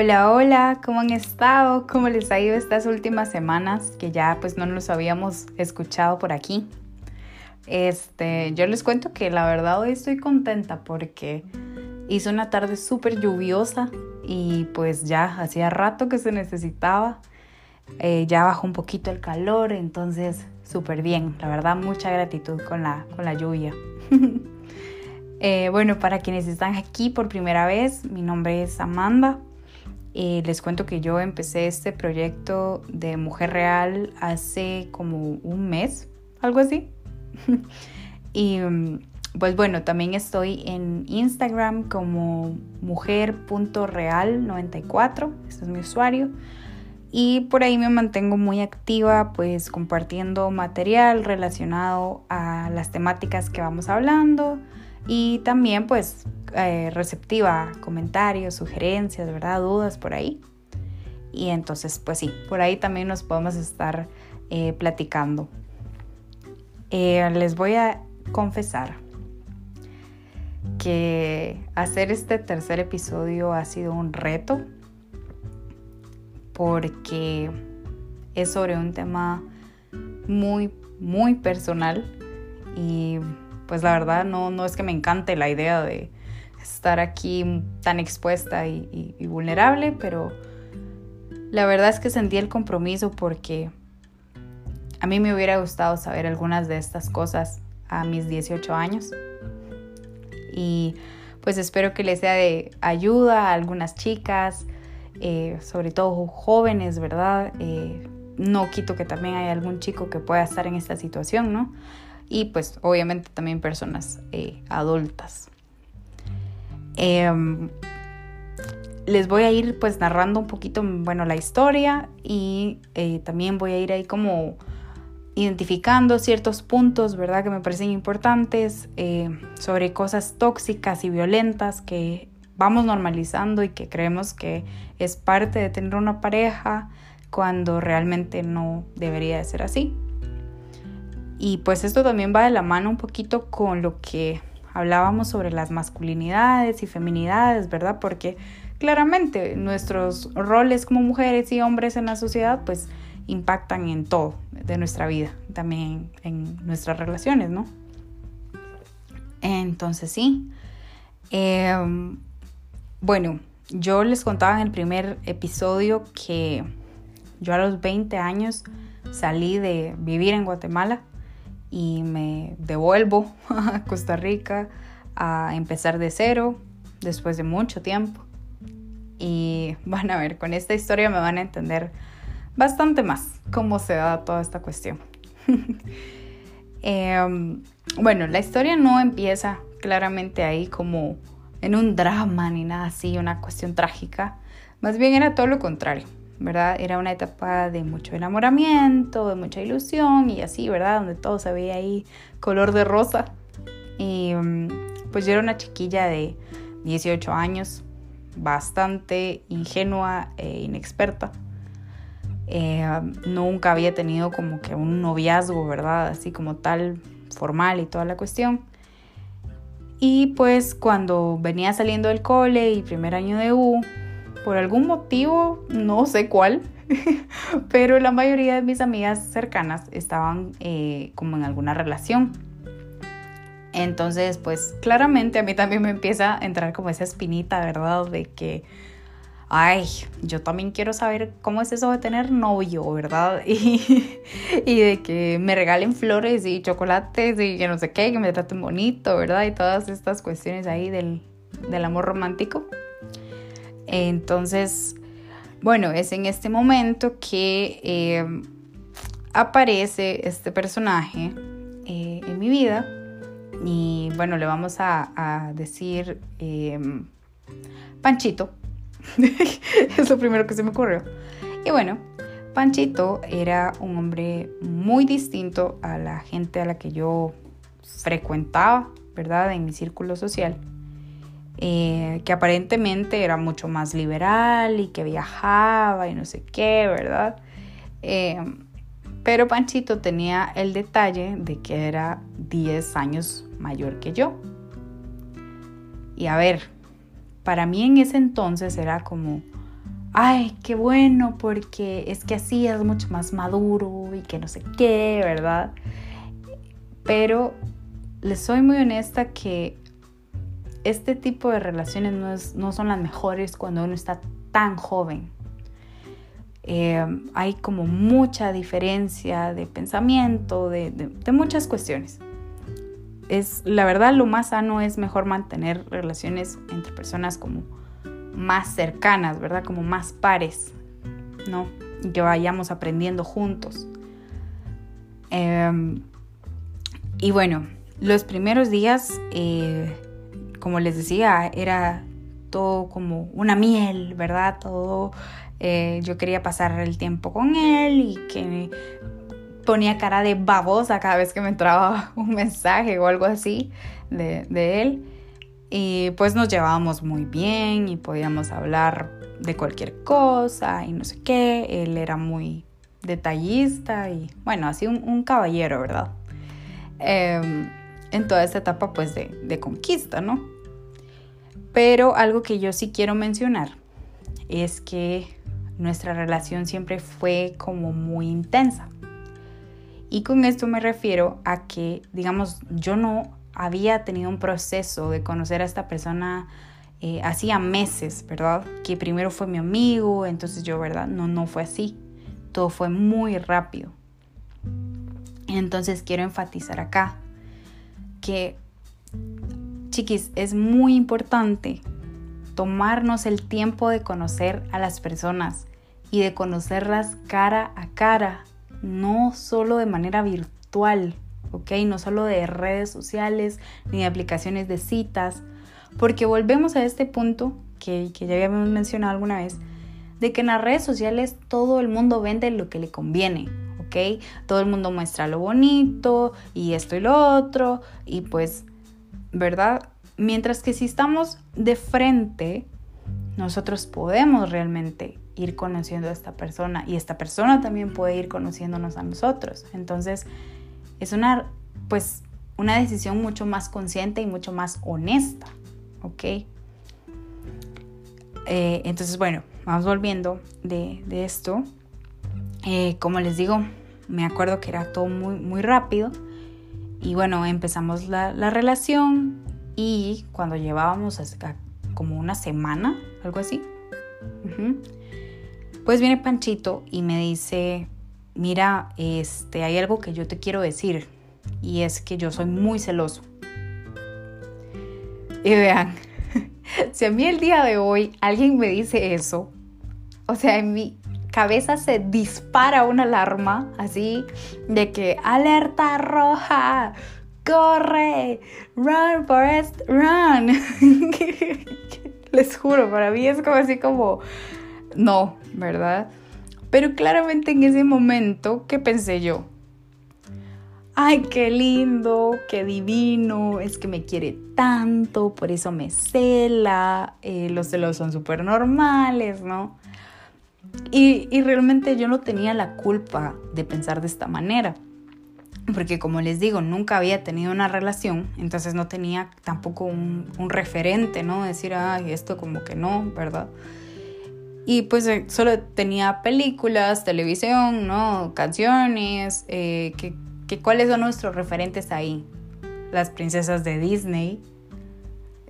Hola, hola, ¿cómo han estado? ¿Cómo les ha ido estas últimas semanas que ya pues no nos habíamos escuchado por aquí? Este, yo les cuento que la verdad hoy estoy contenta porque hizo una tarde súper lluviosa y pues ya hacía rato que se necesitaba. Eh, ya bajó un poquito el calor, entonces súper bien. La verdad, mucha gratitud con la, con la lluvia. Eh, bueno, para quienes están aquí por primera vez, mi nombre es Amanda. Les cuento que yo empecé este proyecto de Mujer Real hace como un mes, algo así. y pues bueno, también estoy en Instagram como mujer.real94, este es mi usuario. Y por ahí me mantengo muy activa, pues compartiendo material relacionado a las temáticas que vamos hablando y también pues eh, receptiva comentarios, sugerencias, ¿verdad? Dudas por ahí. Y entonces pues sí, por ahí también nos podemos estar eh, platicando. Eh, les voy a confesar que hacer este tercer episodio ha sido un reto porque es sobre un tema muy, muy personal y pues la verdad no, no es que me encante la idea de estar aquí tan expuesta y, vulnerable, pero la verdad es que sentí el compromiso porque a mí me hubiera gustado saber algunas de estas cosas a mis 18 años. Y pues espero que les sea de ayuda a algunas chicas, eh, sobre todo jóvenes, ¿verdad? Eh, no quito que también hay algún chico que pueda estar en esta situación, ¿no? Y pues obviamente también personas eh, adultas. Em, les voy a ir pues narrando un poquito, bueno, la historia y eh, también voy a ir ahí como identificando ciertos puntos, ¿verdad? Que me parecen importantes eh, sobre cosas tóxicas y violentas que vamos normalizando y que creemos que es parte de tener una pareja cuando realmente no debería de ser así. Y pues esto también va de la mano un poquito con lo que hablábamos sobre las masculinidades y feminidades, ¿verdad? Porque claramente nuestros roles como mujeres y hombres en la sociedad pues impactan en todo de nuestra vida, también en nuestras relaciones, ¿no? Entonces sí. Em, bueno, yo les contaba en el primer episodio que yo a los 20 años salí de vivir en Guatemala y me devuelvo a Costa Rica a empezar de cero después de mucho tiempo. Y van a ver, con esta historia me van a entender bastante más cómo se da toda esta cuestión. Em, bueno, la historia no empieza claramente ahí como en un drama ni nada así, una cuestión trágica. Más bien era todo lo contrario. ¿Verdad? Era una etapa de mucho enamoramiento, de mucha ilusión y así, ¿verdad? Donde todo se veía ahí color de rosa. Y mm, pues yo era una chiquilla de 18 años, bastante ingenua e inexperta. Eh, nunca había tenido como que un noviazgo, ¿verdad? Así como tal, formal y toda la cuestión. Y pues cuando venía saliendo del cole y primer año de U, por algún motivo, no sé cuál, pero la mayoría de mis amigas cercanas estaban eh, como en alguna relación. Entonces, pues claramente a mí también me empieza a entrar como esa espinita, ¿verdad? De que, ay, yo también quiero saber cómo es eso de tener novio, ¿verdad? Y, y de que me regalen flores y chocolates y que no sé qué, que me traten bonito, ¿verdad? Y todas estas cuestiones ahí del, del amor romántico. Entonces, bueno, es en este momento que eh, aparece este personaje eh, en mi vida y bueno, le vamos a, decir em, Panchito. es lo primero que se me ocurrió. Y bueno, Panchito era un hombre muy distinto a la gente a la que yo frecuentaba, ¿verdad? En mi círculo social. Eh, que aparentemente era mucho más liberal y que viajaba y no sé qué, ¿verdad? Eh, pero Panchito tenía el detalle de que era 10 años mayor que yo. Y a ver, para mí en ese entonces era como, ay, qué bueno, porque es que así es mucho más maduro y que no sé qué, ¿verdad? Pero les soy muy honesta que este tipo de relaciones no, son las mejores cuando uno está tan joven. Eh, hay como mucha diferencia de pensamiento, de, de, muchas cuestiones. Es, la verdad, lo más sano es mejor mantener relaciones entre personas como más cercanas, ¿verdad? Como más pares, ¿no? Y que vayamos aprendiendo juntos. Em, y bueno, los primeros días, eh, como les decía, era todo como una miel, ¿verdad? Todo, eh, yo quería pasar el tiempo con él y que ponía cara de babosa cada vez que me entraba un mensaje o algo así de, de él. Y pues nos llevábamos muy bien y podíamos hablar de cualquier cosa y no sé qué. Él era muy detallista y bueno, así un, caballero, ¿verdad? Em, en toda esta etapa pues de, de conquista, ¿no? Pero algo que yo sí quiero mencionar es que nuestra relación siempre fue como muy intensa. Y con esto me refiero a que, digamos, yo no había tenido un proceso de conocer a esta persona eh, hacía meses, ¿verdad? Que primero fue mi amigo, entonces yo, ¿verdad? No, no fue así. Todo fue muy rápido. Entonces quiero enfatizar acá que, chiquis, es muy importante tomarnos el tiempo de conocer a las personas y de conocerlas cara a cara, no solo de manera virtual. ¿ok? No solo de redes sociales ni de aplicaciones de citas, porque volvemos a este punto que, ya habíamos mencionado alguna vez, de que en las redes sociales todo el mundo vende lo que le conviene, ¿ok? Todo el mundo muestra lo bonito y esto y lo otro, y pues, ¿verdad? Mientras que si estamos de frente, nosotros podemos realmente ir conociendo a esta persona y esta persona también puede ir conociéndonos a nosotros. Entonces, es una, pues, una decisión mucho más consciente y mucho más honesta, ¿ok? Eh, entonces, bueno, vamos volviendo de, esto. Eh, como les digo, me acuerdo que era todo muy, muy rápido. Y bueno, empezamos la, relación y cuando llevábamos como una semana, algo así, pues viene Panchito y me dice, mira, este, hay algo que yo te quiero decir y es que yo soy muy celoso. Y vean, si a mí el día de hoy alguien me dice eso, o sea, en mi cabeza se dispara una alarma así de que alerta roja, corre, run, Forest, run. Les juro, para mí es como así como, no, ¿verdad? Pero claramente en ese momento, ¿qué pensé yo? Ay, qué lindo, qué divino, es que me quiere tanto, por eso me cela, eh, los celos son súper normales, ¿no? Y, realmente yo no tenía la culpa de pensar de esta manera, porque como les digo, nunca había tenido una relación, entonces no tenía tampoco un, referente, ¿no? Decir, ay, esto como que no, ¿verdad? Y pues eh, solo tenía películas, televisión, ¿no? Canciones, eh, cuáles son nuestros referentes ahí. Las princesas de Disney,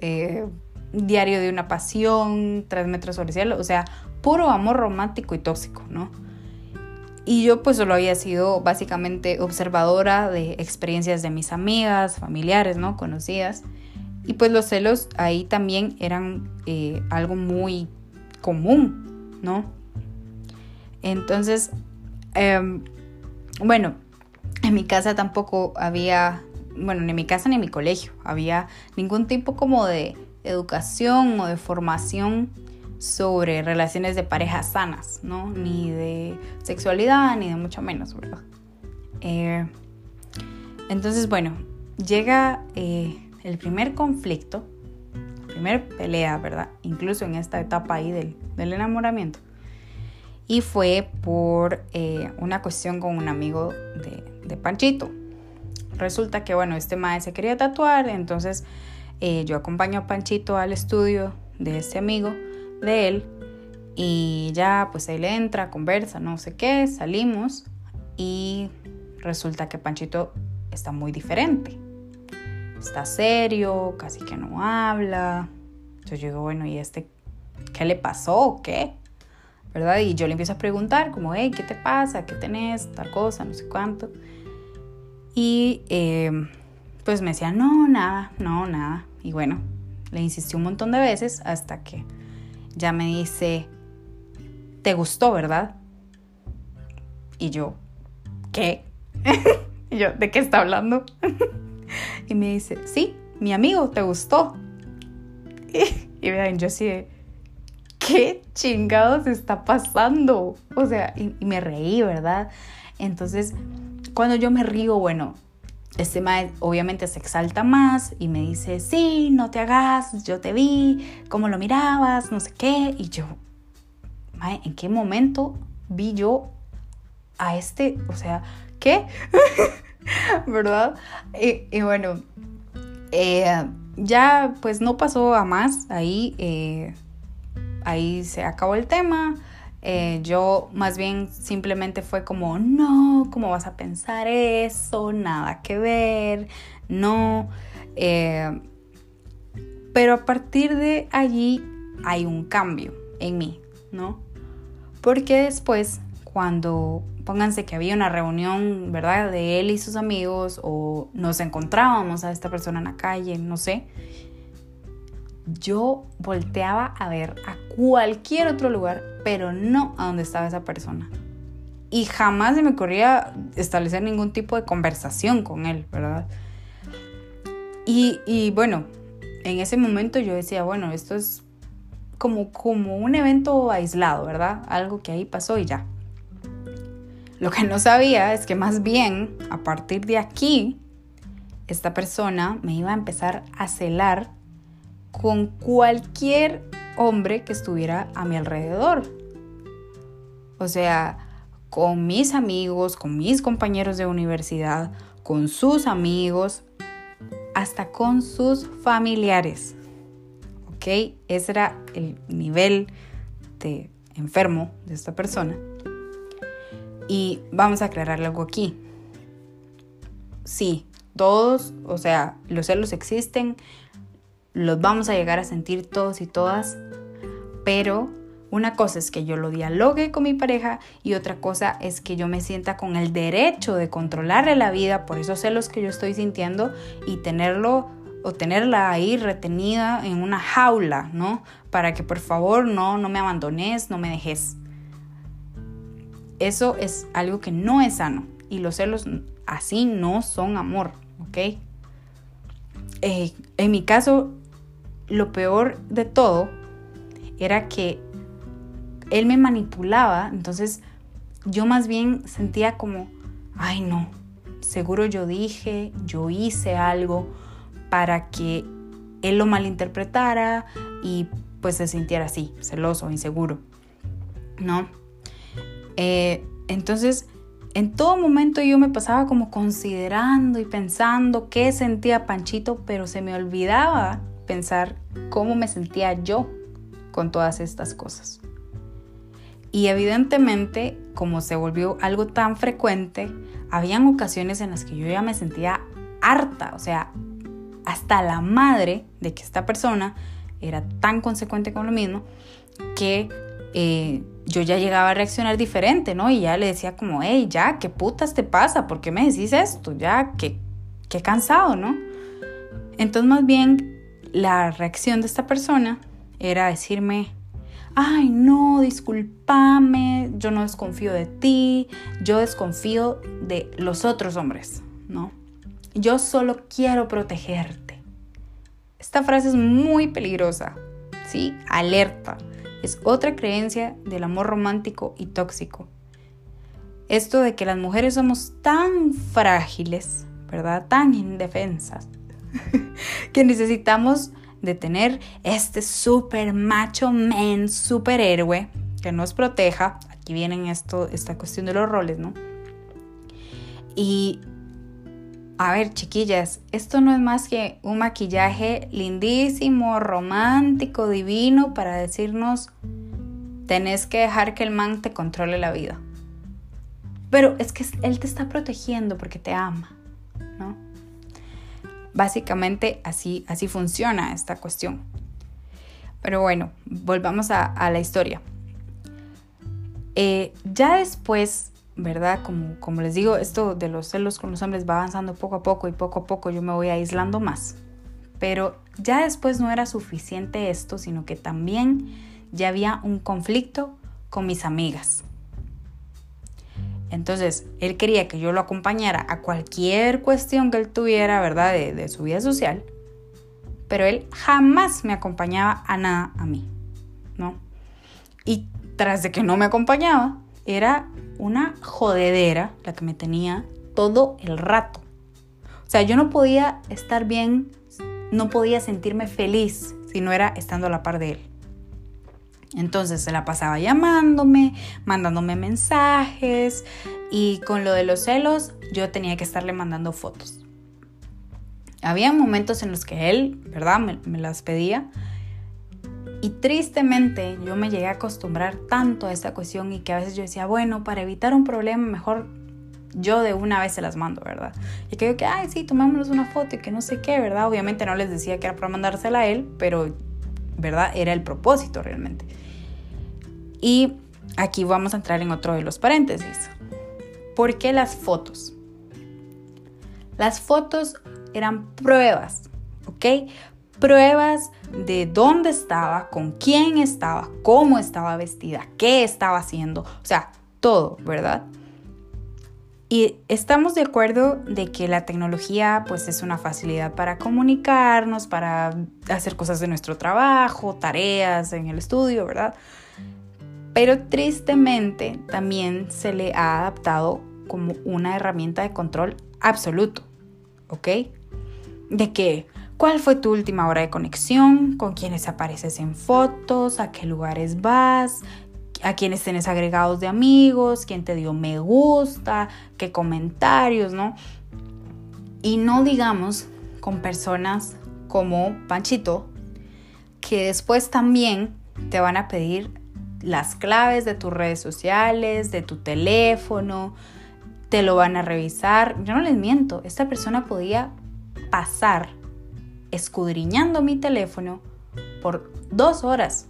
eh, Diario de una Pasión, Tres Metros sobre el Cielo, o sea, puro amor romántico y tóxico, ¿no? Y yo pues solo había sido básicamente observadora de experiencias de mis amigas, familiares, ¿no? Conocidas. Y pues los celos ahí también eran algo muy común, ¿no? Entonces, em, bueno, en mi casa tampoco había, bueno, ni en mi casa ni en mi colegio, había ningún tipo como de educación o de formación sobre relaciones de pareja sanas, ¿no? Ni de sexualidad, ni de mucho menos, ¿verdad? Eh, entonces, bueno, llega eh, el primer conflicto primer pelea, ¿verdad? Incluso en esta etapa ahí del, enamoramiento. Y fue por eh, una cuestión con un amigo de, Panchito. Resulta que, bueno, este maestro se quería tatuar, entonces yo acompaño a Panchito al estudio de este amigo de él Y ya, pues él entra, conversa, no sé qué, salimos y resulta que Panchito está muy diferente. Está serio, casi que no habla. Entonces yo digo, bueno, ¿y este qué le pasó o qué? ¿Verdad? Y yo le empiezo a preguntar, como, hey, ¿qué te pasa? ¿Qué tenés? Tal cosa, no sé cuánto. Y eh, pues me decía, no, nada, no, nada. Y bueno, le insistí un montón de veces hasta que ya me dice, ¿te gustó, verdad? Y yo, ¿qué? y yo, ¿de qué está hablando? y me dice, sí, mi amigo, ¿te gustó? y, vean, yo así ¿qué chingados está pasando? O sea, y, y me reí, ¿verdad? Entonces, cuando yo me río, bueno, este mae obviamente se exalta más y me dice, sí, no te hagas, yo te vi, cómo lo mirabas, no sé qué. Y yo, mae, ¿en qué momento vi yo a este, o sea, ¿qué? ¿Verdad? Y, bueno, eh, ya pues no pasó a más, ahí, eh, ahí se acabó el tema. Eh, yo más bien simplemente fue como, no, ¿cómo vas a pensar eso? Nada que ver, no. Eh, pero a partir de allí hay un cambio en mí, ¿no? Porque después, cuando pónganse que había una reunión, ¿verdad? De él y sus amigos, o nos encontrábamos a esta persona en la calle, no sé, yo volteaba a ver a cualquier otro lugar, pero no a donde estaba esa persona. Y jamás se me ocurría establecer ningún tipo de conversación con él, ¿verdad? Y, bueno, en ese momento yo decía, bueno, esto es como, como un evento aislado, ¿verdad? Algo que ahí pasó y ya. Lo que no sabía es que más bien, a partir de aquí, esta persona me iba a empezar a celar con cualquier hombre que estuviera a mi alrededor. O sea, con mis amigos, con mis compañeros de universidad, con sus amigos, hasta con sus familiares. ¿Ok? Ese era el nivel de enfermo de esta persona. Y vamos a aclarar algo aquí. Sí, todos, o sea, los celos existen, los vamos a llegar a sentir todos y todas, pero una cosa es que yo lo dialogue con mi pareja y otra cosa es que yo me sienta con el derecho de controlarle la vida por esos celos que yo estoy sintiendo y tenerlo o tenerla ahí retenida en una jaula, ¿no? Para que por favor no, no me abandones, no me dejes. Eso es algo que no es sano y los celos así no son amor, ¿ok? Eh, en mi caso, lo peor de todo era que él me manipulaba, entonces yo más bien sentía como, ay no, seguro yo dije, yo hice algo para que él lo malinterpretara y pues se sintiera así, celoso, inseguro, ¿no? Eh, entonces, en todo momento yo me pasaba como considerando y pensando qué sentía Panchito, pero se me olvidaba pensar cómo me sentía yo con todas estas cosas. Y evidentemente, como se volvió algo tan frecuente, habían ocasiones en las que yo ya me sentía harta, o sea, hasta la madre de que esta persona era tan consecuente con lo mismo que eh, yo ya llegaba a reaccionar diferente, ¿no? Y ya le decía como, hey, ya, ¿qué putas te pasa? ¿Por qué me decís esto? Ya, qué, qué cansado, ¿no? Entonces más bien la reacción de esta persona era decirme, ay no, discúlpame, yo no desconfío de ti, yo desconfío de los otros hombres, ¿no? Yo solo quiero protegerte. Esta frase es muy peligrosa, ¿sí? Alerta. Es otra creencia del amor romántico y tóxico. Esto de que las mujeres somos tan frágiles, ¿verdad? Tan indefensas, que necesitamos de tener este super macho man, superhéroe que nos proteja. Aquí vienen esto, esta cuestión de los roles, ¿no? Y a ver, chiquillas, esto no es más que un maquillaje lindísimo, romántico, divino para decirnos tenés que dejar que el man te controle la vida. Pero es que él te está protegiendo porque te ama. Básicamente así, así funciona esta cuestión. Pero bueno, volvamos a, la historia. Eh, ya después, ¿verdad? Como, como les digo, esto de los celos con los hombres va avanzando poco a poco y poco a poco yo me voy aislando más. Pero ya después no era suficiente esto, sino que también ya había un conflicto con mis amigas. Entonces, él quería que yo lo acompañara a cualquier cuestión que él tuviera, ¿verdad? De, su vida social. Pero él jamás me acompañaba a nada a mí, ¿no? Y tras de que no me acompañaba, era una jodedera la que me tenía todo el rato. O sea, yo no podía estar bien, no podía sentirme feliz si no era estando a la par de él. Entonces se la pasaba llamándome, mandándome mensajes y con lo de los celos yo tenía que estarle mandando fotos. Había momentos en los que él, ¿verdad? Me, las pedía. Y tristemente yo me llegué a acostumbrar tanto a esta cuestión y que a veces yo decía, bueno, para evitar un problema mejor yo de una vez se las mando, ¿verdad? Y que yo que, ay, sí, tomémonos una foto y que no sé qué, ¿verdad? Obviamente no les decía que era para mandársela a él, pero ¿verdad? Era el propósito realmente. Y aquí vamos a entrar en otro de los paréntesis. ¿Por qué las fotos? Las fotos eran pruebas, ¿ok? Pruebas de dónde estaba, con quién estaba, cómo estaba vestida, qué estaba haciendo, o sea, todo, ¿verdad? Y estamos de acuerdo de que la tecnología pues es una facilidad para comunicarnos, para hacer cosas de nuestro trabajo, tareas en el estudio, ¿verdad? Pero tristemente también se le ha adaptado como una herramienta de control absoluto, ¿ok? De que, ¿cuál fue tu última hora de conexión? ¿Con quiénes apareces en fotos? ¿A qué lugares vas? A quienes tenés agregados de amigos, quién te dio me gusta, qué comentarios, ¿no? Y no digamos con personas como Panchito, que después también te van a pedir las claves de tus redes sociales, de tu teléfono, te lo van a revisar. Yo no les miento, esta persona podía pasar escudriñando mi teléfono por dos horas,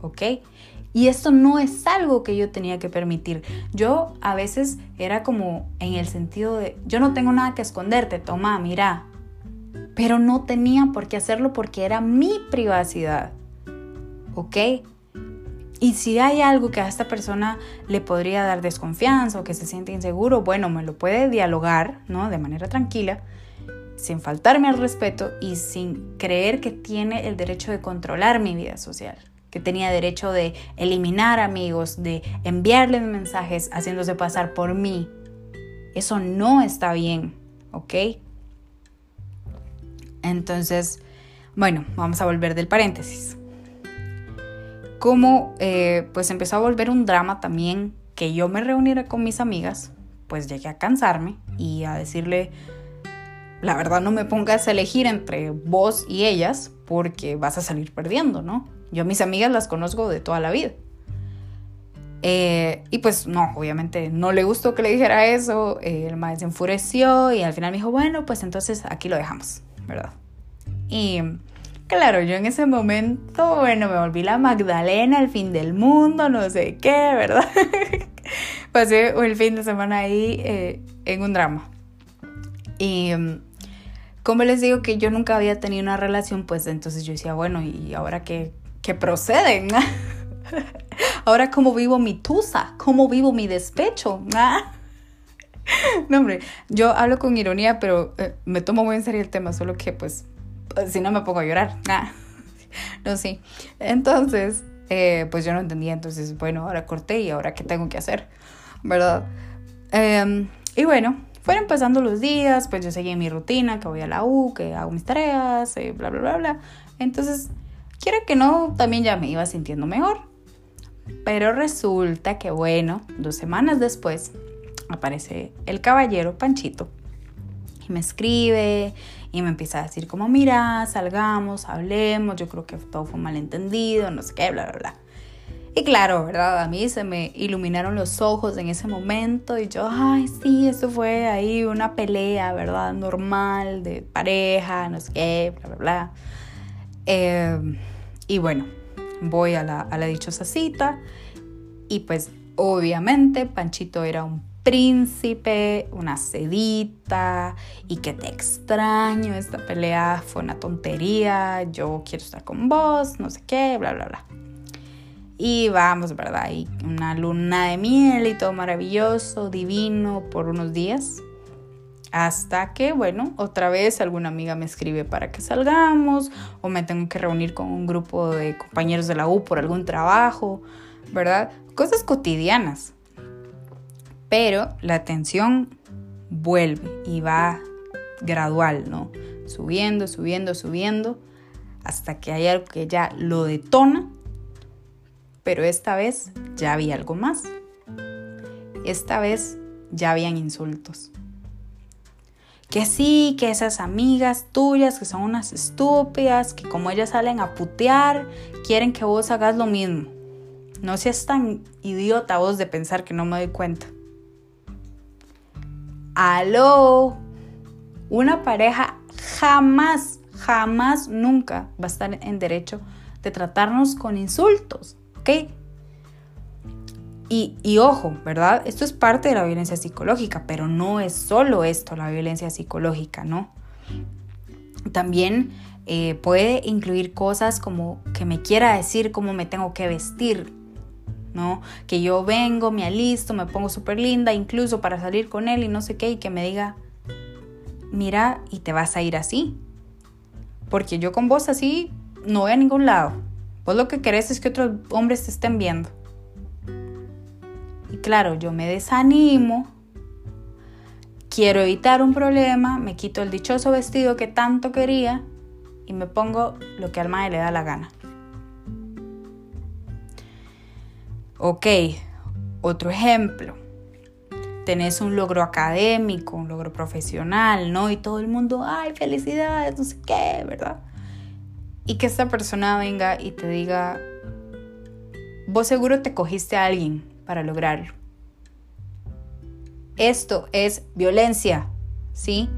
¿ok? Y esto no es algo que yo tenía que permitir. Yo a veces era como en el sentido de, yo no tengo nada que esconderte, toma, mira. Pero no tenía por qué hacerlo porque era mi privacidad. ¿Ok? Y si hay algo que a esta persona le podría dar desconfianza o que se siente inseguro, bueno, me lo puede dialogar, ¿no? De manera tranquila, sin faltarme al respeto y sin creer que tiene el derecho de controlar mi vida social que tenía derecho de eliminar amigos, de enviarles mensajes haciéndose pasar por mí. Eso no está bien, ¿ok? Entonces, bueno, vamos a volver del paréntesis. Como eh, pues empezó a volver un drama también que yo me reuniera con mis amigas, pues llegué a cansarme y a decirle, la verdad no me pongas a elegir entre vos y ellas porque vas a salir perdiendo, ¿no? Yo mis amigas las conozco de toda la vida. Eh, y pues no, obviamente no le gustó que le dijera eso, eh, el maestro se enfureció y al final me dijo, bueno, pues entonces aquí lo dejamos, ¿verdad? Y claro, yo en ese momento, bueno, me volví la Magdalena, el fin del mundo, no sé qué, ¿verdad? Pasé el fin de semana ahí eh, en un drama. Y como les digo que yo nunca había tenido una relación, pues entonces yo decía, bueno, ¿y ahora qué, que proceden. Ahora, ¿cómo vivo mi tusa? ¿Cómo vivo mi despecho? No, hombre, yo hablo con ironía, pero eh, me tomo muy en serio el tema, solo que pues, si no me pongo a llorar. No, sí. Entonces, eh, pues yo no entendía, entonces, bueno, ahora corté y ahora qué tengo que hacer, ¿verdad? Em, y bueno, fueron pasando los días, pues yo seguí mi rutina, que voy a la U, que hago mis tareas, eh, bla, bla, bla, bla. Entonces, Quiero que no, también ya me iba sintiendo mejor. Pero resulta que, bueno, dos semanas después aparece el caballero Panchito y me escribe y me empieza a decir como, mira, salgamos, hablemos, yo creo que todo fue malentendido, no sé qué, bla, bla, bla. Y claro, ¿verdad? A mí se me iluminaron los ojos en ese momento y yo, ay, sí, eso fue ahí una pelea, ¿verdad? Normal, de pareja, no sé qué, bla, bla, bla. Em, y bueno, voy a la, dichosa cita y pues obviamente Panchito era un príncipe, una sedita y que te extraño, esta pelea fue una tontería, yo quiero estar con vos, no sé qué, bla, bla, bla. Y vamos, ¿verdad? Y una luna de miel y todo maravilloso, divino por unos días. Hasta que, bueno, otra vez alguna amiga me escribe para que salgamos o me tengo que reunir con un grupo de compañeros de la U por algún trabajo, ¿verdad? Cosas cotidianas. Pero la tensión vuelve y va gradual, ¿no? Subiendo, subiendo, subiendo, hasta que hay algo que ya lo detona pero esta vez ya había algo más. Esta vez ya habían insultos. Que sí, que esas amigas tuyas que son unas estúpidas, que como ellas salen a putear, quieren que vos hagas lo mismo. No seas tan idiota vos de pensar que no me doy cuenta. Aló, una pareja jamás, jamás, nunca va a estar en derecho de tratarnos con insultos. ¿ok? Y, ojo, ¿verdad? Esto es parte de la violencia psicológica, pero no es solo esto, la violencia psicológica, ¿no? También eh, puede incluir cosas como que me quiera decir cómo me tengo que vestir, ¿no? Que yo vengo, me alisto, me pongo súper linda, incluso para salir con él y no sé qué, y que me diga, mira, y te vas a ir así. Porque yo con vos así no voy a ningún lado. Vos lo que querés es que otros hombres te estén viendo. Y claro, yo me desanimo, quiero evitar un problema, me quito el dichoso vestido que tanto quería y me pongo lo que al madre le da la gana. Ok, otro ejemplo. Tenés un logro académico, un logro profesional, ¿no? Y todo el mundo, ay, felicidades, no sé qué, ¿verdad? y que esta persona venga y te diga, vos seguro te cogiste a alguien para lograrlo. Esto es violencia, ¿sí?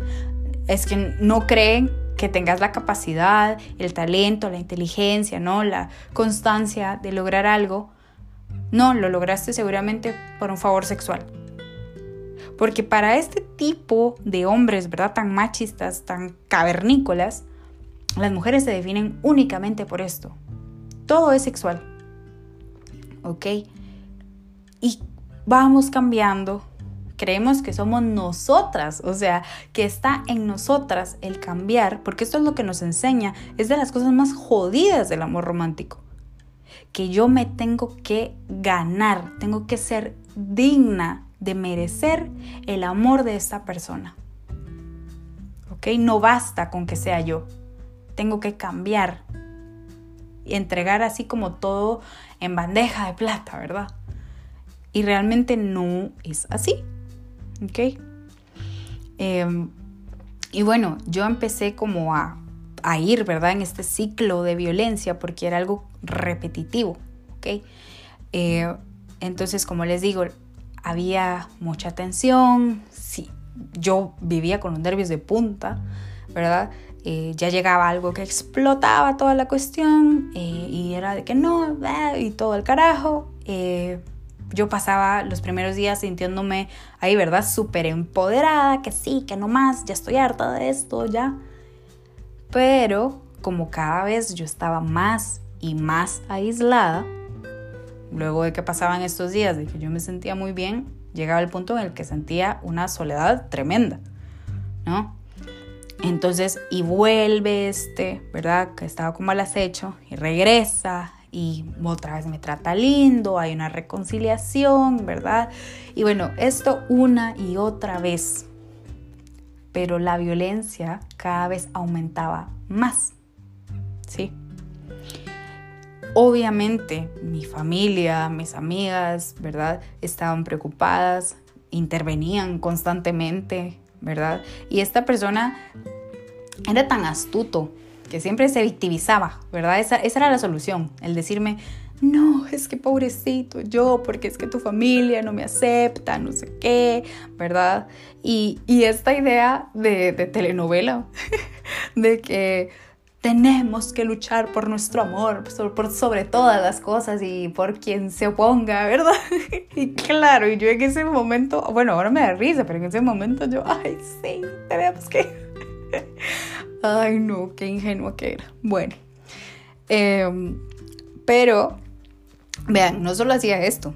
Es que no creen que tengas la capacidad, el talento, la inteligencia, ¿no? La constancia de lograr algo. No, lo lograste seguramente por un favor sexual. Porque para este tipo de hombres, ¿verdad? Tan machistas, tan cavernícolas, las mujeres se definen únicamente por esto. Todo es sexual. ¿Ok? Y vamos cambiando. Creemos que somos nosotras, o sea, que está en nosotras el cambiar, porque esto es lo que nos enseña, es de las cosas más jodidas del amor romántico. Que yo me tengo que ganar, tengo que ser digna de merecer el amor de esta persona. ¿Ok? No basta con que sea yo tengo que cambiar y entregar así como todo en bandeja de plata, ¿verdad? Y realmente no es así, ¿ok? Em, y bueno, yo empecé como a, a, ir, ¿verdad? En este ciclo de violencia porque era algo repetitivo, ¿ok? Eh, entonces, como les digo, había mucha tensión, sí, yo vivía con los nervios de punta, ¿verdad? Eh, ya llegaba algo que explotaba toda la cuestión eh, y era de que no, y todo el carajo. Yo pasaba los primeros días sintiéndome ahí, ¿verdad? Súper empoderada, que sí, que no más, ya estoy harta de esto, ya. Pero como cada vez yo estaba más y más aislada, luego de que pasaban estos días de que yo me sentía muy bien, llegaba el punto en el que sentía una soledad tremenda, ¿no? Entonces, y vuelve este, ¿verdad? Que estaba como al acecho y regresa y otra vez me trata lindo, hay una reconciliación, ¿verdad? Y bueno, esto una y otra vez. Pero la violencia cada vez aumentaba más, ¿sí? Obviamente mi familia, mis amigas, ¿verdad? Estaban preocupadas, intervenían constantemente, ¿verdad? Y esta persona era tan astuto que siempre se victimizaba, ¿verdad? Esa, esa era la solución, el decirme, no, es que pobrecito yo, porque es que tu familia no me acepta, no sé qué, ¿verdad? Y, esta idea de, telenovela, de que tenemos que luchar por nuestro amor, por sobre todas las cosas y por quien se oponga, ¿verdad? Y claro, y yo en ese momento, bueno, ahora me da risa, pero en ese momento yo, ay, sí, tenemos que... Ay, no, qué ingenua que era. Bueno, em, pero Vean, no solo hacía esto,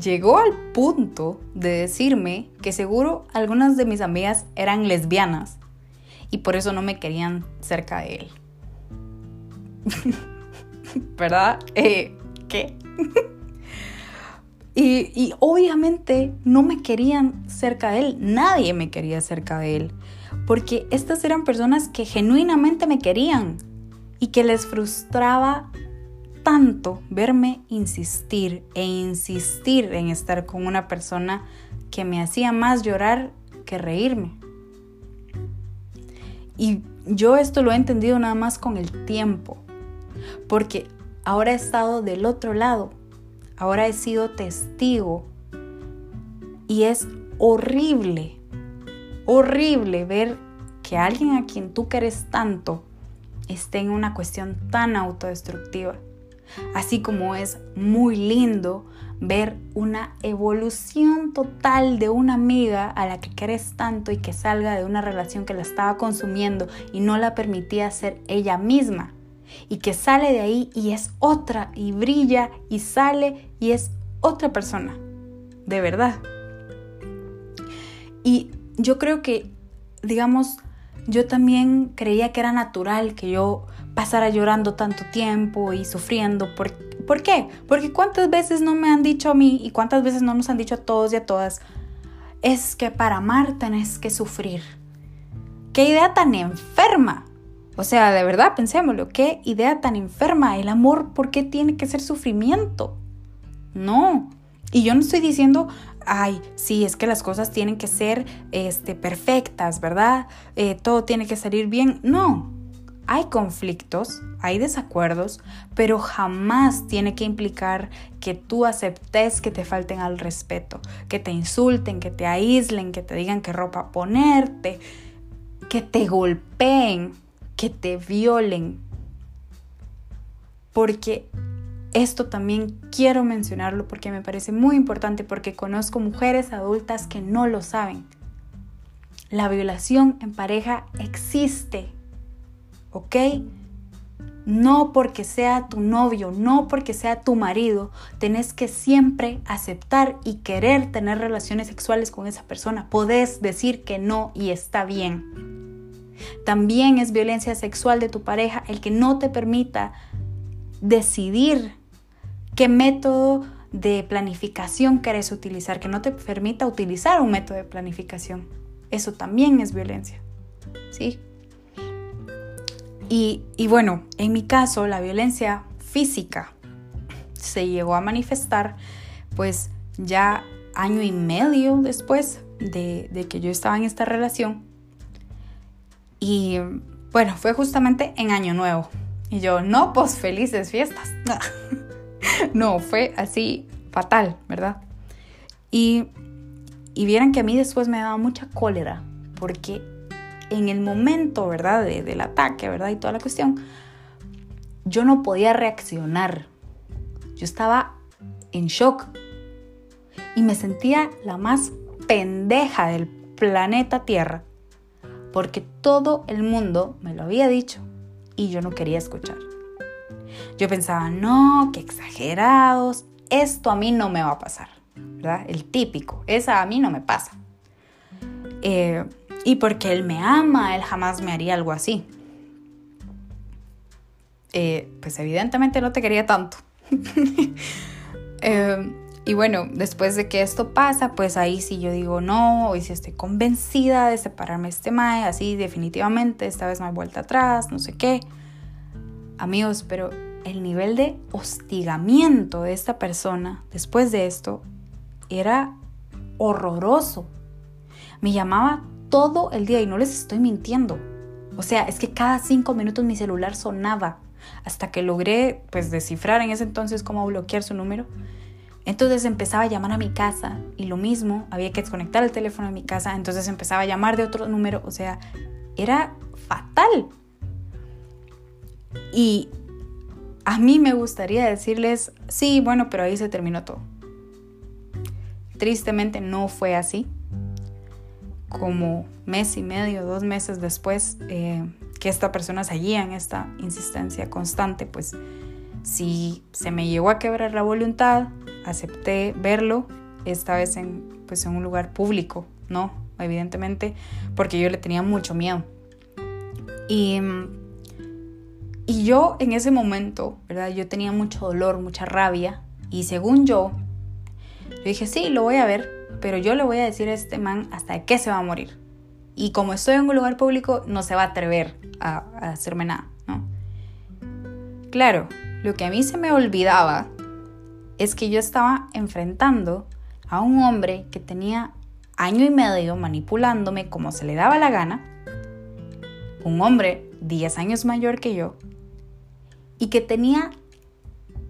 llegó al punto de decirme que seguro algunas de mis amigas eran lesbianas y por eso no me querían cerca de él. ¿Verdad? Eh, ¿Qué? y, y, obviamente no me querían cerca de él, nadie me quería cerca de él, porque estas eran personas que genuinamente me querían y que les frustraba tanto verme insistir e insistir en estar con una persona que me hacía más llorar que reírme. Y yo esto lo he entendido nada más con el tiempo, porque ahora he estado del otro lado, ahora he sido testigo y es horrible, horrible ver que alguien a quien tú quieres tanto esté en una cuestión tan autodestructiva. Así como es muy lindo ver una evolución total de una amiga a la que quieres tanto y que salga de una relación que la estaba consumiendo y no la permitía ser ella misma. Y que sale de ahí y es otra y brilla y sale y es otra persona. De verdad. Y yo creo que, digamos, yo también creía que era natural que yo pasara llorando tanto tiempo y sufriendo. ¿Por, ¿Por qué? Porque cuántas veces no me han dicho a mí y cuántas veces no nos han dicho a todos y a todas, es que para amar tenés que sufrir. ¿Qué idea tan enferma? O sea, de verdad, pensémoslo, qué idea tan enferma. El amor, ¿por qué tiene que ser sufrimiento? No. Y yo no estoy diciendo, ay, sí, es que las cosas tienen que ser este, perfectas, ¿verdad? Eh, todo tiene que salir bien. No, hay conflictos, hay desacuerdos, pero jamás tiene que implicar que tú aceptes que te falten al respeto, que te insulten, que te aíslen, que te digan qué ropa ponerte, que te golpeen, que te violen. Porque esto también quiero mencionarlo porque me parece muy importante porque conozco mujeres adultas que no lo saben. La violación en pareja existe ¿ok? No porque sea tu novio, no porque sea tu marido, tenés que siempre aceptar y querer tener relaciones sexuales con esa persona. Podés decir que no y está bien. También es violencia sexual de tu pareja el que no te permita decidir qué método de planificación querés utilizar, que no te permita utilizar un método de planificación. Eso también es violencia. ¿Sí? Y, bueno, en mi caso, la violencia física se llegó a manifestar pues ya año y medio después de, de, que yo estaba en esta relación. Y bueno, fue justamente en Año Nuevo. Y yo, no, pues felices fiestas. no, fue así fatal, ¿verdad? Y, y vieran que a mí después me daba mucha cólera porque en el momento, ¿verdad? del ataque, ¿verdad? Y toda la cuestión, yo no podía reaccionar. Yo estaba en shock y me sentía la más pendeja del planeta Tierra porque todo el mundo me lo había dicho y yo no quería escuchar. Yo pensaba, no, qué exagerados, esto a mí no me va a pasar, ¿verdad? El típico, esa a mí no me pasa. Eh, y porque Él me ama, Él jamás me haría algo así. Eh, pues evidentemente no te quería tanto. Eh, y bueno, después de que esto pasa, pues ahí sí yo digo, no, hoy sí estoy convencida de separarme este mae, así definitivamente, esta vez no hay vuelta atrás, no sé qué. Amigos, pero el nivel de hostigamiento de esta persona después de esto era horroroso. Me llamaba todo el día y no les estoy mintiendo. O sea, es que cada cinco minutos mi celular sonaba hasta que logré pues descifrar en ese entonces cómo bloquear su número. Entonces empezaba a llamar a mi casa y lo mismo, había que desconectar el teléfono de mi casa, entonces empezaba a llamar de otro número, o sea, era fatal. Y a mí me gustaría decirles, sí, bueno, pero ahí se terminó todo. Tristemente no fue así. Como mes y medio, dos meses después eh, que esta persona seguía en esta insistencia constante, pues si se me llegó a quebrar la voluntad, acepté verlo, esta vez en, pues en un lugar público, ¿no? Evidentemente, porque yo le tenía mucho miedo. Y y yo en ese momento, ¿verdad? Yo tenía mucho dolor, mucha rabia. Y según yo, yo dije, sí, lo voy a ver, pero yo le voy a decir a este man hasta qué se va a morir. Y como estoy en un lugar público, no se va a atrever a, a hacerme nada, ¿no? Claro, lo que a mí se me olvidaba es que yo estaba enfrentando a un hombre que tenía año y medio manipulándome como se le daba la gana, un hombre 10 años mayor que yo, y que tenía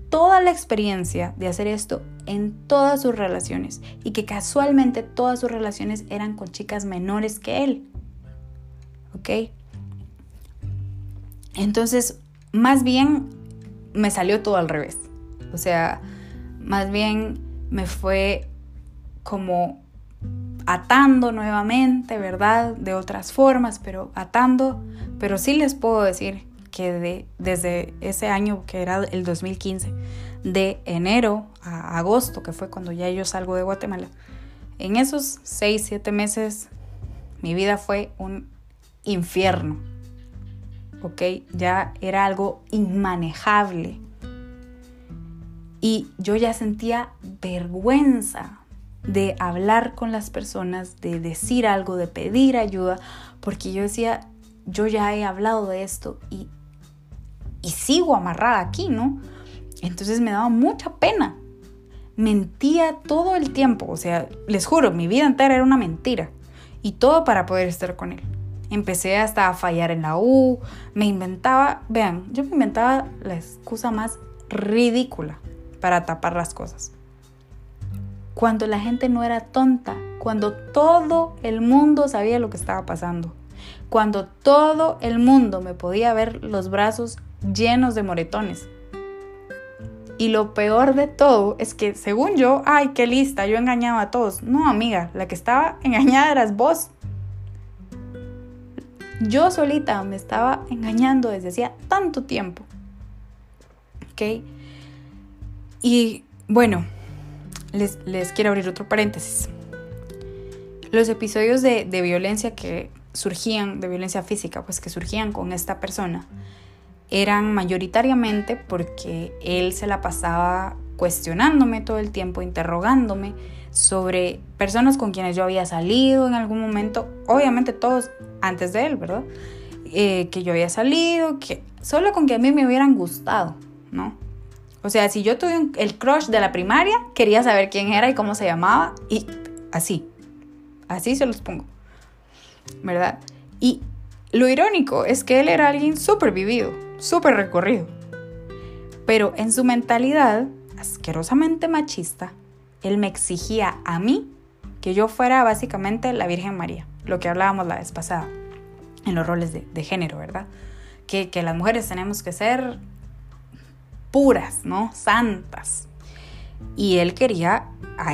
toda la experiencia de hacer esto en todas sus relaciones y que casualmente todas sus relaciones eran con chicas menores que él. ¿Ok? Entonces, más bien me salió todo al revés. O sea, más bien me fue como atando nuevamente, ¿verdad? De otras formas, pero atando. Pero sí les puedo decir que desde ese año que era el 2015, de enero a agosto, que fue cuando ya yo salgo de Guatemala, en esos seis, siete meses mi vida fue un infierno. ¿Ok? Ya era algo inmanejable. Y yo ya sentía vergüenza de hablar con las personas, de decir algo, de pedir ayuda, porque yo decía, yo ya he hablado de esto y y sigo amarrada aquí, ¿no? Entonces me daba mucha pena. Mentía todo el tiempo, o sea, les juro, mi vida entera era una mentira. Y todo para poder estar con él. Empecé hasta a fallar en la U, me inventaba, vean, yo me inventaba la excusa más ridícula para tapar las cosas. Cuando la gente no era tonta, cuando todo el mundo sabía lo que estaba pasando, cuando todo el mundo me podía ver los brazos llenos de moretones. Y lo peor de todo es que según yo, ay, qué lista, yo engañaba a todos. No, amiga, la que estaba engañada eras vos. Yo solita me estaba engañando desde hacía tanto tiempo. ¿Ok? Y bueno, les, quiero abrir otro paréntesis. Los episodios de, de violencia que surgían, de violencia física, pues que surgían con esta persona, eran mayoritariamente porque él se la pasaba cuestionándome todo el tiempo, interrogándome sobre personas con quienes yo había salido en algún momento, obviamente todos antes de él, ¿verdad? Eh, que yo había salido, que solo con que a mí me hubieran gustado, ¿no? O sea, si yo tuve el crush de la primaria, quería saber quién era y cómo se llamaba y así, así se los pongo, ¿verdad? Y lo irónico es que él era alguien súper vivido, súper recorrido. Pero en su mentalidad asquerosamente machista, él me exigía a mí que yo fuera básicamente la Virgen María, lo que hablábamos la vez pasada en los roles de, género, ¿verdad? Que, las mujeres tenemos que ser puras, ¿no? Santas. Y él quería a,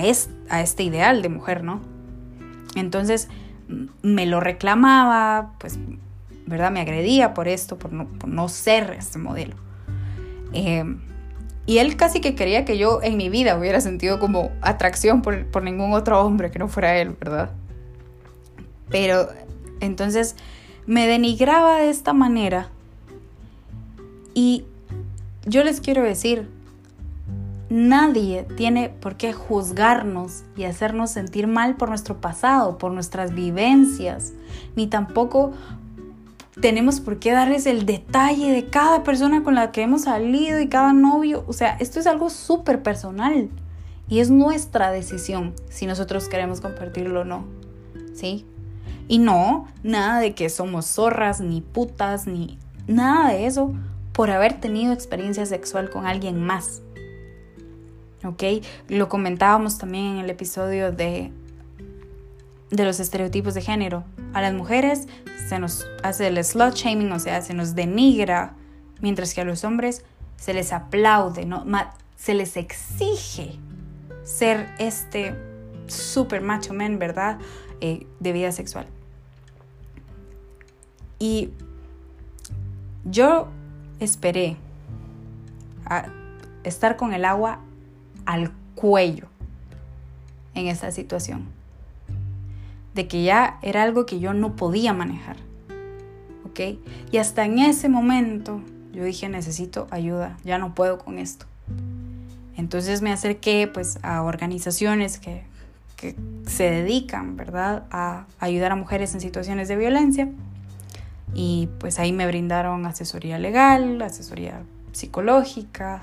a este ideal de mujer, ¿no? Entonces me lo reclamaba, pues ¿verdad? Me agredía por esto, por no, ser este modelo. Em, y él casi que quería que yo en mi vida hubiera sentido como atracción por, por ningún otro hombre que no fuera él, ¿verdad? Pero entonces me denigraba de esta manera y yo les quiero decir, nadie tiene por qué juzgarnos y hacernos sentir mal por nuestro pasado, por nuestras vivencias, ni tampoco tenemos por qué darles el detalle de cada persona con la que hemos salido y cada novio. O sea, esto es algo súper personal y es nuestra decisión si nosotros queremos compartirlo o no. ¿Sí? Y no, nada de que somos zorras, ni putas, ni nada de eso, por haber tenido experiencia sexual con alguien más. ¿Ok? Lo comentábamos también en el episodio de, de los estereotipos de género. A las mujeres se nos hace el slut shaming, o sea, se nos denigra, mientras que a los hombres se les aplaude, ¿no? se les exige ser este super macho man, ¿verdad? Eh, de vida sexual. Y yo esperé a estar con el agua al cuello en esta situación. De que ya era algo que yo no podía manejar. ¿Ok? Y hasta en ese momento yo dije, necesito ayuda, ya no puedo con esto. Entonces me acerqué pues a organizaciones que, que se dedican, ¿verdad?, a ayudar a mujeres en situaciones de violencia. Y pues ahí me brindaron asesoría legal, asesoría psicológica.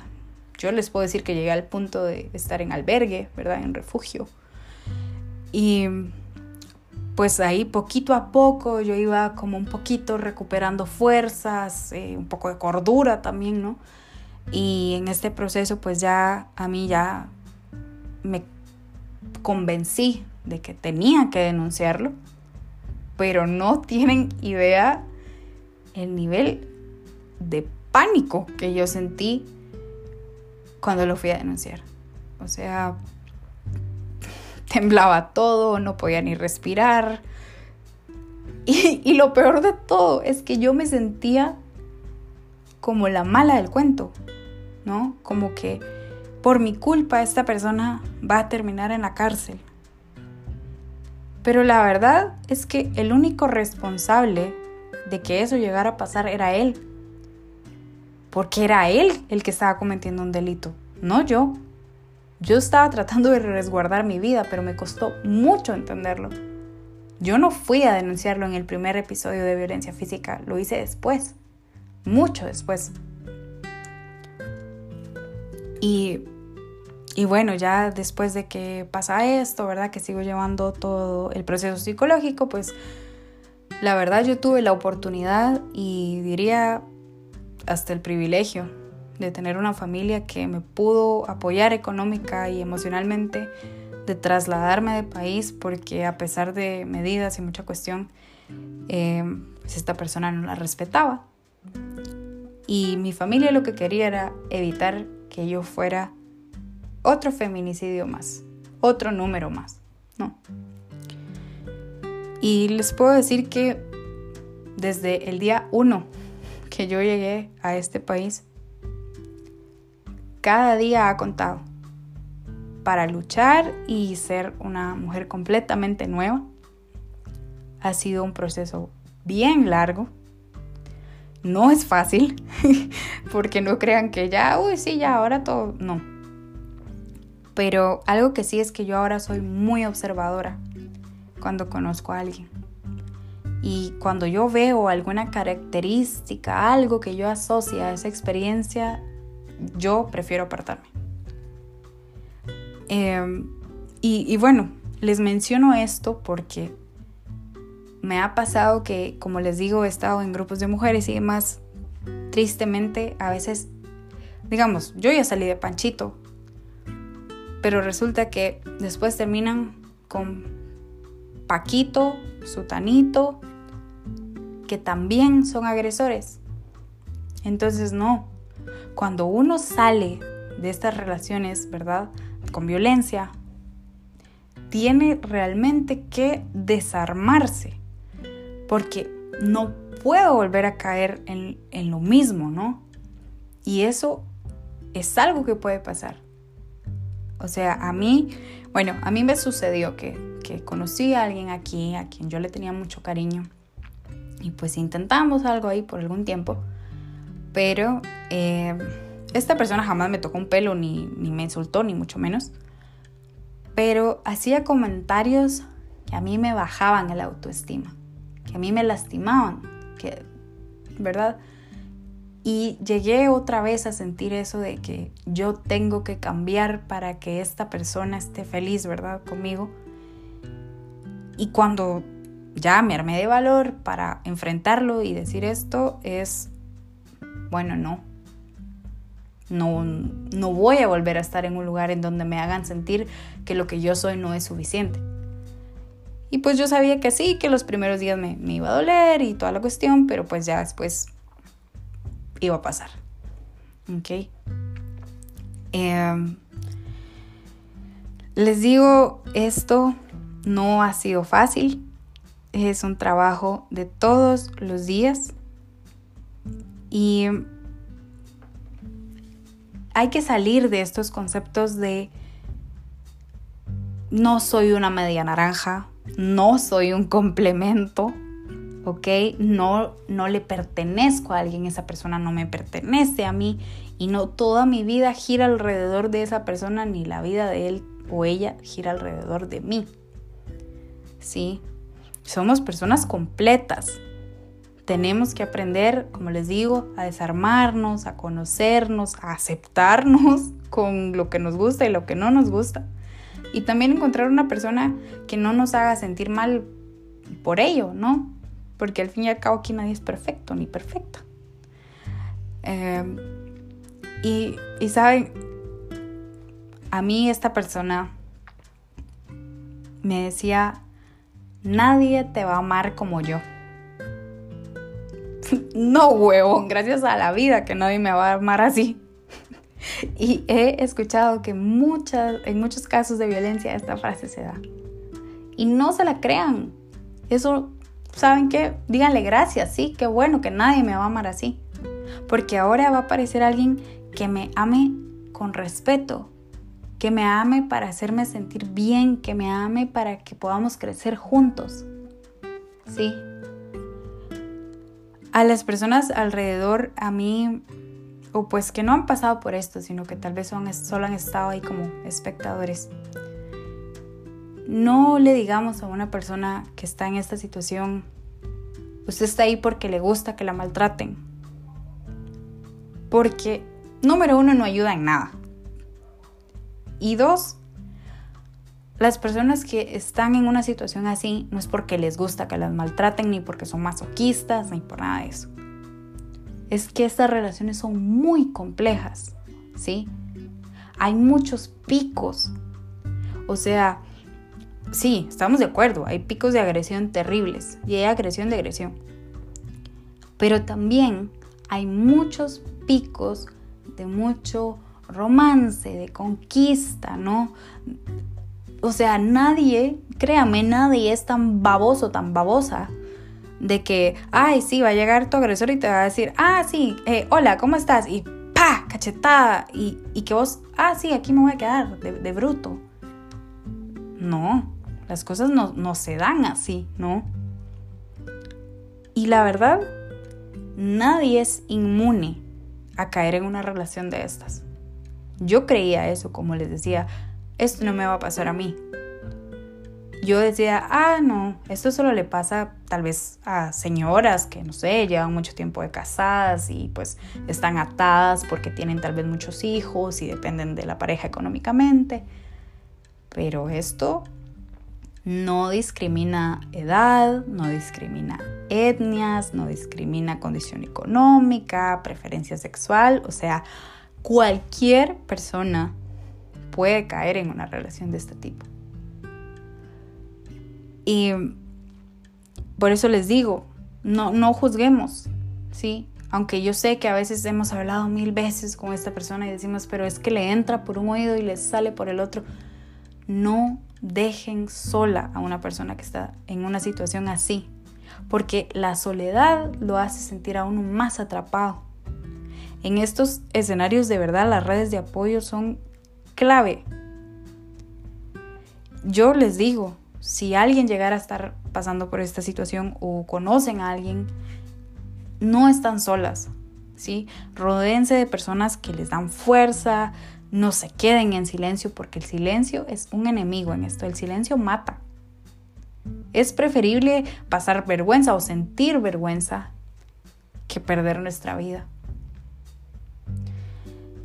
Yo les puedo decir que llegué al punto de estar en albergue, ¿verdad? En refugio. Y pues ahí poquito a poco yo iba como un poquito recuperando fuerzas, eh, un poco de cordura también, ¿no? Y en este proceso pues ya a mí ya me convencí de que tenía que denunciarlo, pero no tienen idea el nivel de pánico que yo sentí cuando lo fui a denunciar. O sea, temblaba todo, no podía ni respirar. Y, lo peor de todo es que yo me sentía como la mala del cuento, ¿no? Como que por mi culpa esta persona va a terminar en la cárcel. Pero la verdad es que el único responsable de que eso llegara a pasar era él. Porque era él el que estaba cometiendo un delito, no yo. Yo estaba tratando de resguardar mi vida, pero me costó mucho entenderlo. Yo no fui a denunciarlo en el primer episodio de violencia física, lo hice después, mucho después. Y, y bueno, ya después de que pasa esto, ¿verdad? Que sigo llevando todo el proceso psicológico, pues la verdad yo tuve la oportunidad y diría hasta el privilegio de tener una familia que me pudo apoyar económica y emocionalmente, de trasladarme de país, porque a pesar de medidas y mucha cuestión, eh, pues esta persona no la respetaba. Y mi familia lo que quería era evitar que yo fuera otro feminicidio más, otro número más, ¿no? Y les puedo decir que desde el día uno que yo llegué a este país, cada día ha contado para luchar y ser una mujer completamente nueva. Ha sido un proceso bien largo. No es fácil, porque no crean que ya, uy, sí, ya, ahora todo, no. Pero algo que sí es que yo ahora soy muy observadora cuando conozco a alguien. Y cuando yo veo alguna característica, algo que yo asocie a esa experiencia, yo prefiero apartarme. Em, y, y bueno, les menciono esto porque me ha pasado que, como les digo, he estado en grupos de mujeres y demás, tristemente a veces, digamos, yo ya salí de Panchito, pero resulta que después terminan con Paquito, Sutanito, que también son agresores. Entonces no, cuando uno sale de estas relaciones, ¿verdad? Con violencia, tiene realmente que desarmarse, porque no puedo volver a caer en, en lo mismo, ¿no? Y eso es algo que puede pasar. O sea, a mí, bueno, a mí me sucedió que conocí a alguien aquí a quien yo le tenía mucho cariño y pues intentamos algo ahí por algún tiempo, pero eh, esta persona jamás me tocó un pelo ni, ni me insultó ni mucho menos, pero hacía comentarios que a mí me bajaban el autoestima, que a mí me lastimaban, que, ¿verdad? Y llegué otra vez a sentir eso de que yo tengo que cambiar para que esta persona esté feliz, ¿verdad? Conmigo. Y cuando ya me armé de valor para enfrentarlo y decir esto, es bueno, no. No, no voy a volver a estar en un lugar en donde me hagan sentir que lo que yo soy no es suficiente. Y pues yo sabía que sí, que los primeros días me, iba a doler y toda la cuestión, pero pues ya después iba a pasar. ¿Ok? Em, les digo, esto no ha sido fácil. Es un trabajo de todos los días. Y hay que salir de estos conceptos de no soy una media naranja, no soy un complemento, ¿ok? No, no le pertenezco a alguien, esa persona no me pertenece a mí y no toda mi vida gira alrededor de esa persona ni la vida de él o ella gira alrededor de mí. ¿Sí? Somos personas completas. Tenemos que aprender, como les digo, a desarmarnos, a conocernos, a aceptarnos con lo que nos gusta y lo que no nos gusta. Y también encontrar una persona que no nos haga sentir mal por ello, ¿no? Porque al fin y al cabo aquí nadie es perfecto ni perfecta. Em, y, y saben, a mí esta persona me decía, nadie te va a amar como yo. no, huevón, gracias a la vida que nadie me va a amar así. y he escuchado que muchas, en muchos casos de violencia esta frase se da. Y no se la crean. Eso, ¿saben qué? Díganle gracias, sí, qué bueno que nadie me va a amar así. Porque ahora va a aparecer alguien que me ame con respeto, que me ame para hacerme sentir bien, que me ame para que podamos crecer juntos. Sí. A las personas alrededor, a mí, o pues que no han pasado por esto, sino que tal vez son, solo han estado ahí como espectadores. No le digamos a una persona que está en esta situación, usted está ahí porque le gusta que la maltraten. Porque, número uno, no ayuda en nada. Y dos, las personas que están en una situación así no es porque les gusta que las maltraten, ni porque son masoquistas, ni por nada de eso. Es que estas relaciones son muy complejas, ¿sí? Hay muchos picos. O sea, sí, estamos de acuerdo, hay picos de agresión terribles y hay agresión de agresión. Pero también hay muchos picos de mucho romance, de conquista, ¿no? O sea, nadie, créame, nadie es tan baboso, tan babosa de que, ay, sí, va a llegar tu agresor y te va a decir, ah, sí, eh, hola, ¿cómo estás? Y pa, cachetada, y, que vos, ah, sí, aquí me voy a quedar de, bruto. No, las cosas no, no se dan así, ¿no? Y la verdad, nadie es inmune a caer en una relación de estas. Yo creía eso, como les decía, esto no me va a pasar a mí. Yo decía, ah, no, esto solo le pasa tal vez a señoras que, no sé, llevan mucho tiempo de casadas y pues están atadas porque tienen tal vez muchos hijos y dependen de la pareja económicamente. Pero esto no discrimina edad, no discrimina etnias, no discrimina condición económica, preferencia sexual, o sea, cualquier persona puede caer en una relación de este tipo. Y por eso les digo, no, no juzguemos, ¿sí? Aunque yo sé que a veces hemos hablado mil veces con esta persona y decimos, pero es que le entra por un oído y le sale por el otro. No dejen sola a una persona que está en una situación así, porque la soledad lo hace sentir a uno más atrapado. En estos escenarios de verdad las redes de apoyo son clave. Yo les digo, si alguien llegara a estar pasando por esta situación o conocen a alguien, no están solas, ¿sí? Rodéense de personas que les dan fuerza, no se queden en silencio porque el silencio es un enemigo en esto, el silencio mata. Es preferible pasar vergüenza o sentir vergüenza que perder nuestra vida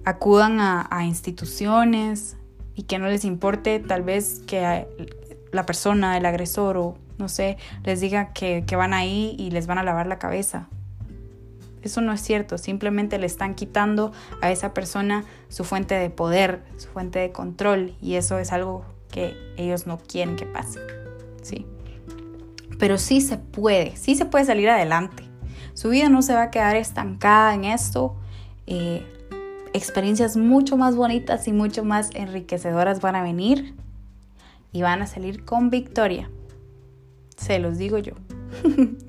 acudan a, instituciones y que no les importe tal vez que la persona, el agresor o no sé, les diga que, van ahí y les van a lavar la cabeza. eso no es cierto, simplemente le están quitando a esa persona su fuente de poder, su fuente de control y eso es algo que ellos no quieren que pase. Sí. Pero sí se puede, sí se puede salir adelante. Su vida no se va a quedar estancada en esto. Eh, experiencias mucho más bonitas y mucho más enriquecedoras van a venir y van a salir con victoria. Se los digo yo.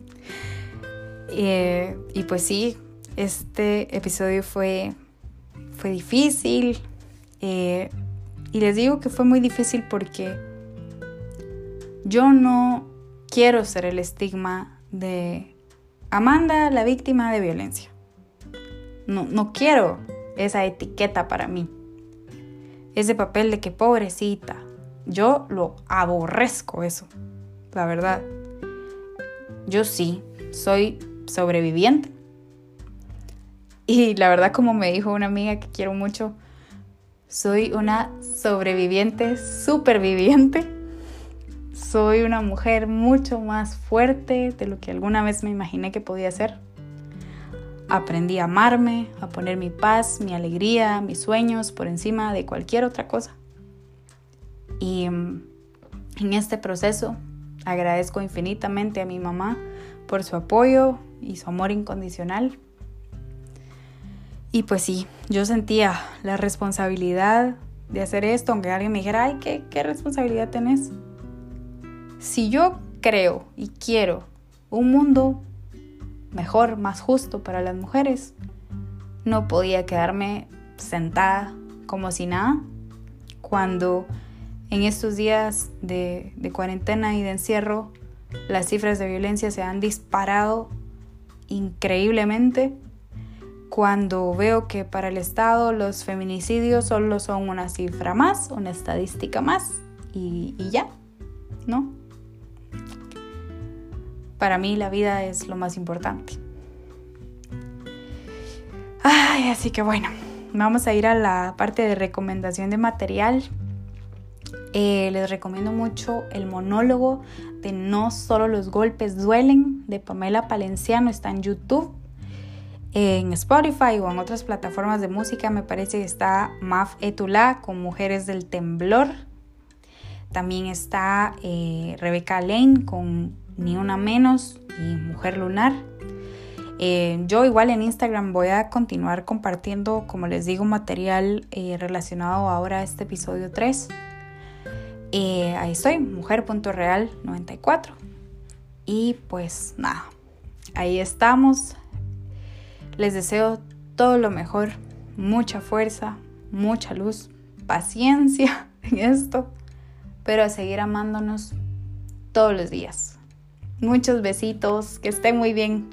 Eh, y pues sí, este episodio fue, fue difícil. Eh, y les digo que fue muy difícil porque yo no quiero ser el estigma de Amanda, la víctima de violencia. No, no quiero esa etiqueta para mí. Ese papel de que pobrecita. Yo lo aborrezco eso, la verdad. Yo sí, soy sobreviviente. Y la verdad, como me dijo una amiga que quiero mucho, soy una sobreviviente, superviviente. Soy una mujer mucho más fuerte de lo que alguna vez me imaginé que podía ser. Aprendí a amarme, a poner mi paz, mi alegría, mis sueños por encima de cualquier otra cosa. Y mm, en este proceso agradezco infinitamente a mi mamá por su apoyo y su amor incondicional. Y pues sí, yo sentía la responsabilidad de hacer esto, aunque alguien me dijera, ay, ¿qué, qué responsabilidad tenés? Si yo creo y quiero un mundo mejor, más justo para las mujeres, no podía quedarme sentada como si nada cuando en estos días de, cuarentena y de encierro las cifras de violencia se han disparado increíblemente cuando veo que para el Estado los feminicidios solo son una cifra más, una estadística más y, ya, ¿no? Para mí la vida es lo más importante. Ay, así que bueno, vamos a ir a la parte de recomendación de material. Eh, les recomiendo mucho el monólogo de No solo los golpes duelen de Pamela Palenciano. Está en YouTube, en Spotify o en otras plataformas de música. Me parece que está Maf Etula con Mujeres del Temblor. También está eh, Rebeca Lane con Ni Una Menos y Mujer Lunar. Eh, yo igual en Instagram voy a continuar compartiendo, como les digo, material relacionado ahora a este episodio 3. Eh, ahí estoy, mujer.real94. Y pues nada, ahí estamos. Les deseo todo lo mejor, mucha fuerza, mucha luz, paciencia en esto, pero a seguir amándonos todos los días. Muchos besitos, que estén muy bien.